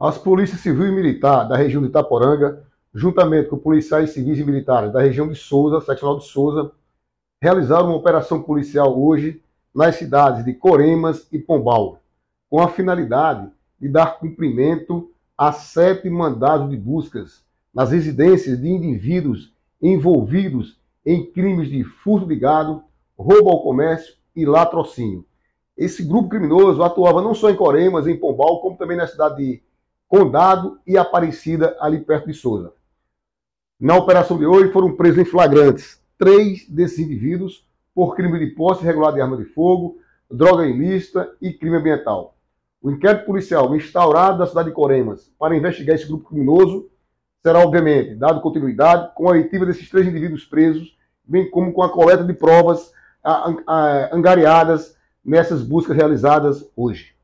As polícias civil e militar da região de Itaporanga, juntamente com policiais civis e militares da região de Souza, seccional de Souza, realizaram uma operação policial hoje nas cidades de Coremas e Pombal, com a finalidade de dar cumprimento a sete mandados de buscas nas residências de indivíduos envolvidos em crimes de furto de gado, roubo ao comércio e latrocínio. Esse grupo criminoso atuava não só em Coremas, em Pombal, como também na cidade de Condado e Aparecida, ali perto de Souza. Na operação de hoje foram presos em flagrantes três desses indivíduos por crime de posse irregular de arma de fogo, droga ilícita e crime ambiental. O inquérito policial instaurado na cidade de Coremas para investigar esse grupo criminoso será, obviamente, dado continuidade com a oitiva desses três indivíduos presos, bem como com a coleta de provas angariadas nessas buscas realizadas hoje.